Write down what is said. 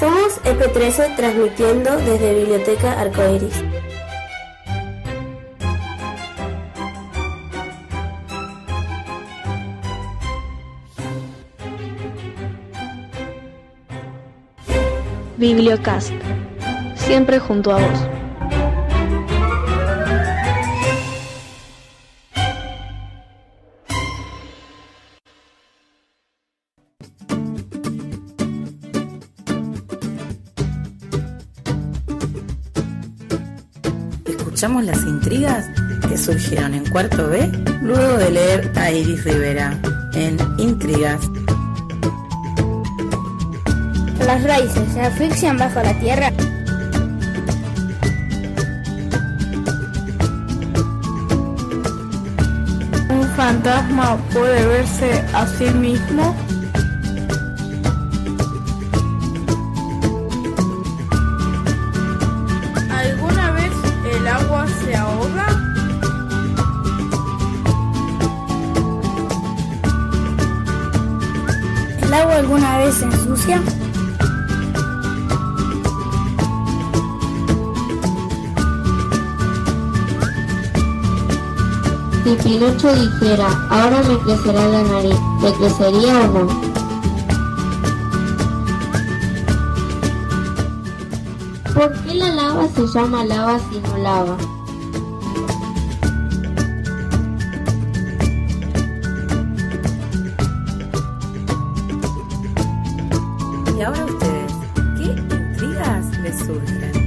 Somos EP13 transmitiendo desde Biblioteca Arcoiris. Bibliocast, siempre junto a vos. Escuchamos las intrigas que surgieron en cuarto B luego de leer a Iris Rivera en Intrigas. Las raíces se asfixian bajo la tierra. ¿Un fantasma puede verse a sí mismo? Se ahoga? ¿El agua alguna vez se ensucia? Si Pinocho dijera, ahora me crecerá la nariz, ¿le crecería o no? ¿Por qué la lava se llama lava si no lava? Y ahora ustedes, ¿qué intrigas les surgen?